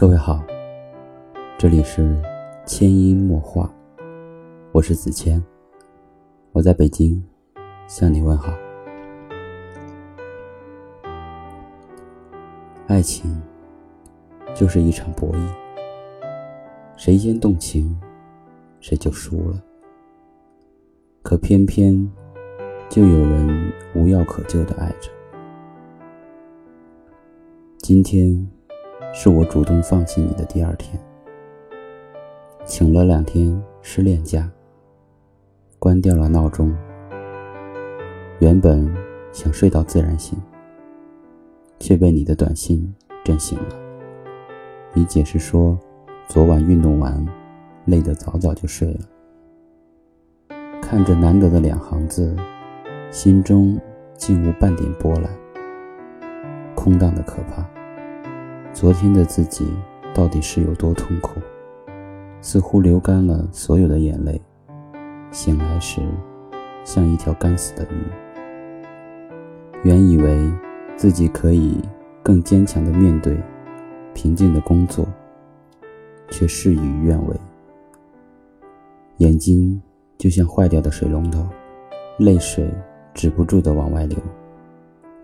各位好，这里是千音墨画，我是子谦，我在北京向你问好。爱情就是一场博弈，谁先动情，谁就输了。可偏偏就有人无药可救的爱着。今天。是我主动放弃你的第二天，请了两天失恋假，关掉了闹钟。原本想睡到自然醒，却被你的短信震醒了。你解释说，昨晚运动完，累得早早就睡了。看着难得的两行字，心中竟无半点波澜，空荡的可怕。昨天的自己到底是有多痛苦？似乎流干了所有的眼泪，醒来时像一条干死的鱼。原以为自己可以更坚强的面对平静的工作，却事与愿违。眼睛就像坏掉的水龙头，泪水止不住的往外流。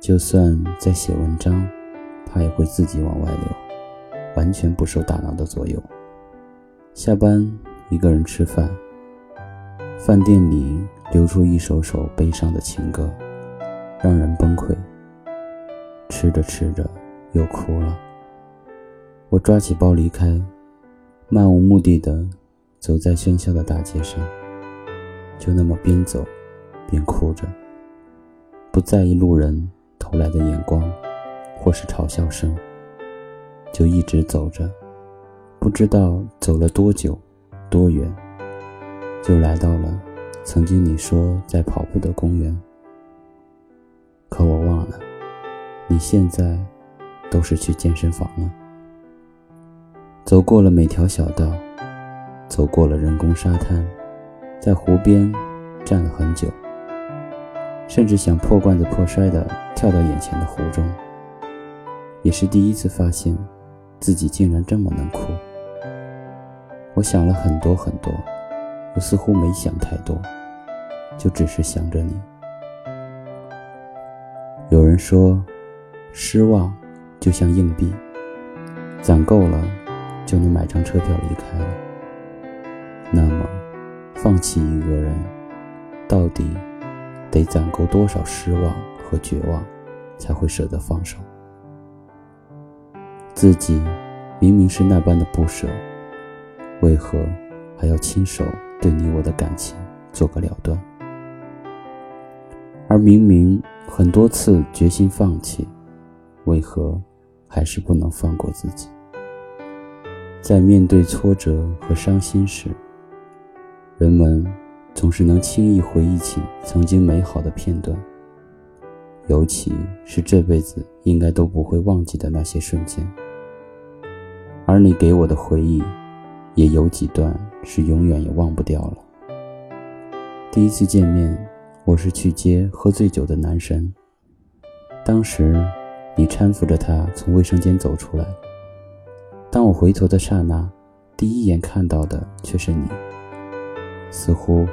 就算在写文章。他也会自己往外流，完全不受大脑的左右。下班一个人吃饭，饭店里流出一首首悲伤的情歌，让人崩溃。吃着吃着又哭了。我抓起包离开，漫无目的的走在喧嚣的大街上，就那么边走边哭着，不在意路人投来的眼光。或是嘲笑声，就一直走着，不知道走了多久、多远，就来到了曾经你说在跑步的公园。可我忘了，你现在都是去健身房了。走过了每条小道，走过了人工沙滩，在湖边站了很久，甚至想破罐子破摔的跳到眼前的湖中。也是第一次发现，自己竟然这么能哭。我想了很多很多，我似乎没想太多，就只是想着你。有人说，失望就像硬币，攒够了就能买张车票离开了。那么，放弃一个人，到底得攒够多少失望和绝望，才会舍得放手？自己明明是那般的不舍，为何还要亲手对你我的感情做个了断？而明明很多次决心放弃，为何还是不能放过自己？在面对挫折和伤心时，人们总是能轻易回忆起曾经美好的片段，尤其是这辈子应该都不会忘记的那些瞬间。而你给我的回忆，也有几段是永远也忘不掉了。第一次见面，我是去接喝醉酒的男神。当时，你搀扶着他从卫生间走出来。当我回头的刹那，第一眼看到的却是你。似乎，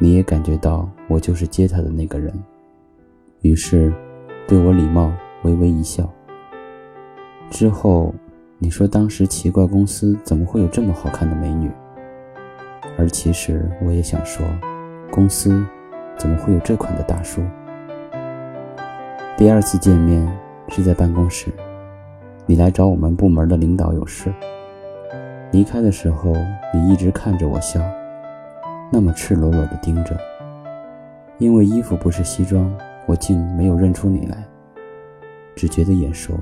你也感觉到我就是接他的那个人，于是，对我礼貌微微一笑。之后。你说当时奇怪公司怎么会有这么好看的美女？而其实我也想说，公司怎么会有这款的大叔？第二次见面是在办公室，你来找我们部门的领导有事。离开的时候，你一直看着我笑，那么赤裸裸的盯着。因为衣服不是西装，我竟没有认出你来，只觉得眼熟。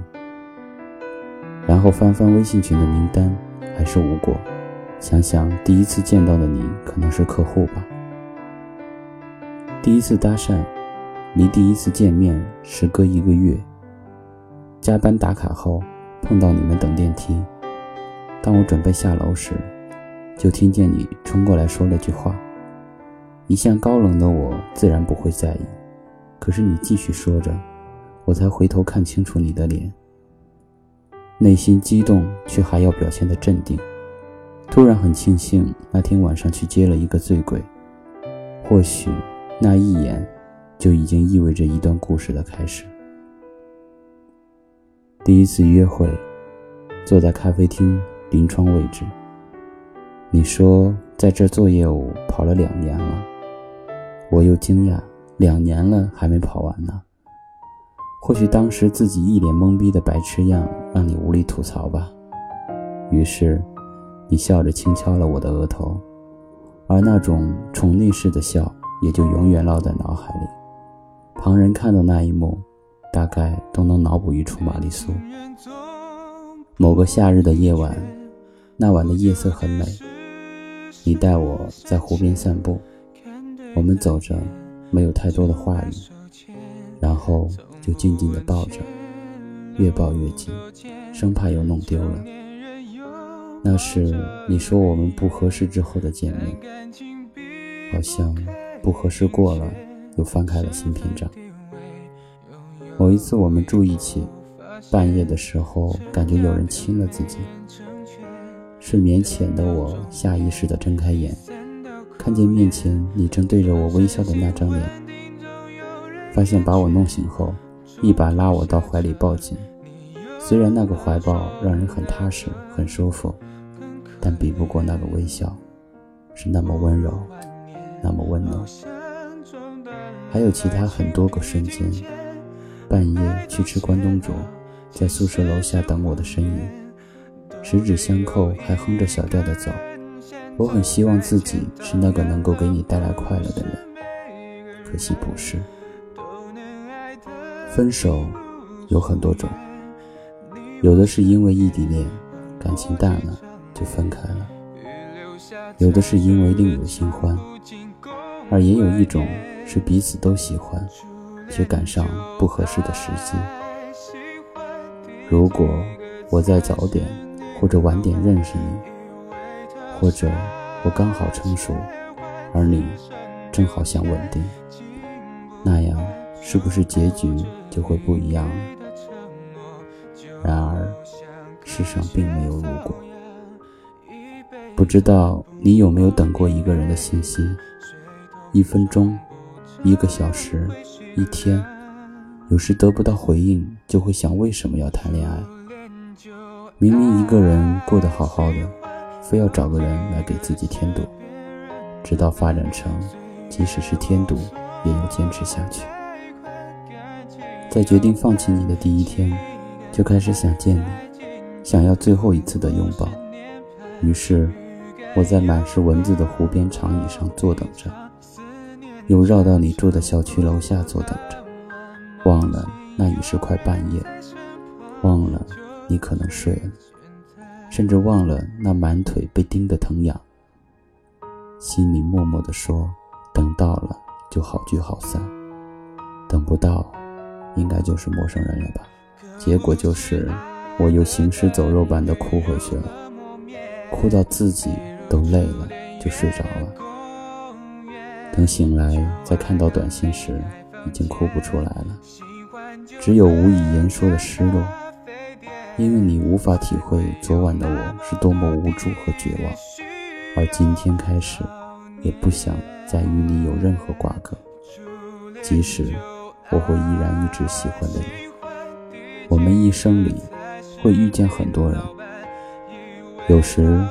然后翻翻微信群的名单，还是无果。想想第一次见到的你，可能是客户吧。第一次搭讪，离第一次见面时隔一个月。加班打卡后碰到你们等电梯，当我准备下楼时，就听见你冲过来说了句话。一向高冷的我自然不会在意，可是你继续说着，我才回头看清楚你的脸。内心激动却还要表现的镇定。突然很庆幸那天晚上去接了一个醉鬼，或许那一眼就已经意味着一段故事的开始。第一次约会，坐在咖啡厅临窗位置。你说在这做业务跑了两年了，我又惊讶，两年了还没跑完呢。或许当时自己一脸懵逼的白痴样，让你无力吐槽吧。于是，你笑着轻敲了我的额头，而那种宠溺式的笑也就永远烙在脑海里。旁人看到那一幕。大概都能脑补一出玛丽苏。某个夏日的夜晚，那晚的夜色很美。你带我在湖边散步，我们走着，没有太多的话语，然后就静静地抱着，越抱越紧，生怕又弄丢了。那是你说我们不合适之后的见面，好像不合适过了，又翻开了新篇章。某一次我们住一起，半夜的时候感觉有人亲了自己。睡眠浅的我下意识地睁开眼，看见面前你正对着我微笑的那张脸。发现把我弄醒后，一把拉我到怀里抱紧。虽然那个怀抱让人很踏实、很舒服，但比不过那个微笑，是那么温柔，那么温暖。还有其他很多个瞬间。半夜去吃关东煮，在宿舍楼下等我的身影，十指相扣，还哼着小调的走。我很希望自己是那个能够给你带来快乐的人，可惜不是。分手有很多种，有的是因为异地恋，感情淡了就分开了；有的是因为另有新欢，而也有一种是彼此都喜欢。却赶上不合适的时机。如果我再早点或者晚点认识你，或者我刚好成熟，而你正好想稳定，是不是结局就会不一样？然而，世上并没有如果。不知道你有没有等过一个人的信息？一分钟，一个小时。一天，有时得不到回应，就会想为什么要谈恋爱？明明一个人过得好好的，非要找个人来给自己添堵，直到发展成，即使是添堵，也要坚持下去。在决定放弃你的第一天，就开始想见你，想要最后一次的拥抱。于是，我在满是蚊子的湖边长椅上坐等着。又绕到你住的小区楼下坐等着，忘了那已是快半夜，忘了你可能睡了，甚至忘了那满腿被叮的疼痒。心里默默地说：等到了就好聚好散，等不到，应该就是陌生人了吧？结果就是我又行尸走肉般的哭回去了，哭到自己都累了，就睡着了。等醒来，再看到短信时，已经哭不出来了，只有无以言说的失落。因为你无法体会昨晚的我是多么无助和绝望，而今天开始，也不想再与你有任何瓜葛。即使我会依然一直喜欢的你，我们一生里会遇见很多人，有时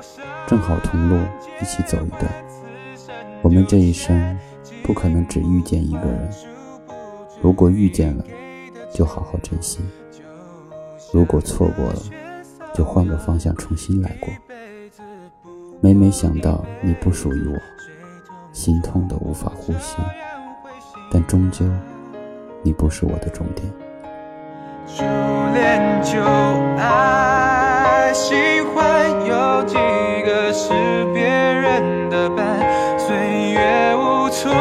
正好同路，一起走一段。我们这一生不可能只遇见一个人，如果遇见了，就好好珍惜；如果错过了，就换个方向重新来过。每每想到你不属于我，心痛的无法呼吸，但终究你不是我的终点。初恋就爱，喜欢有几个是别人的伴。岁月无从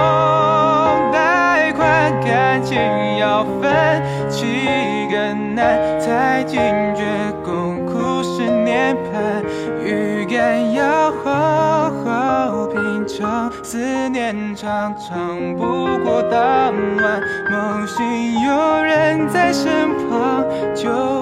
贷款感情要分期更难，才惊觉思念常常不过当晚，梦醒有人在身旁，就。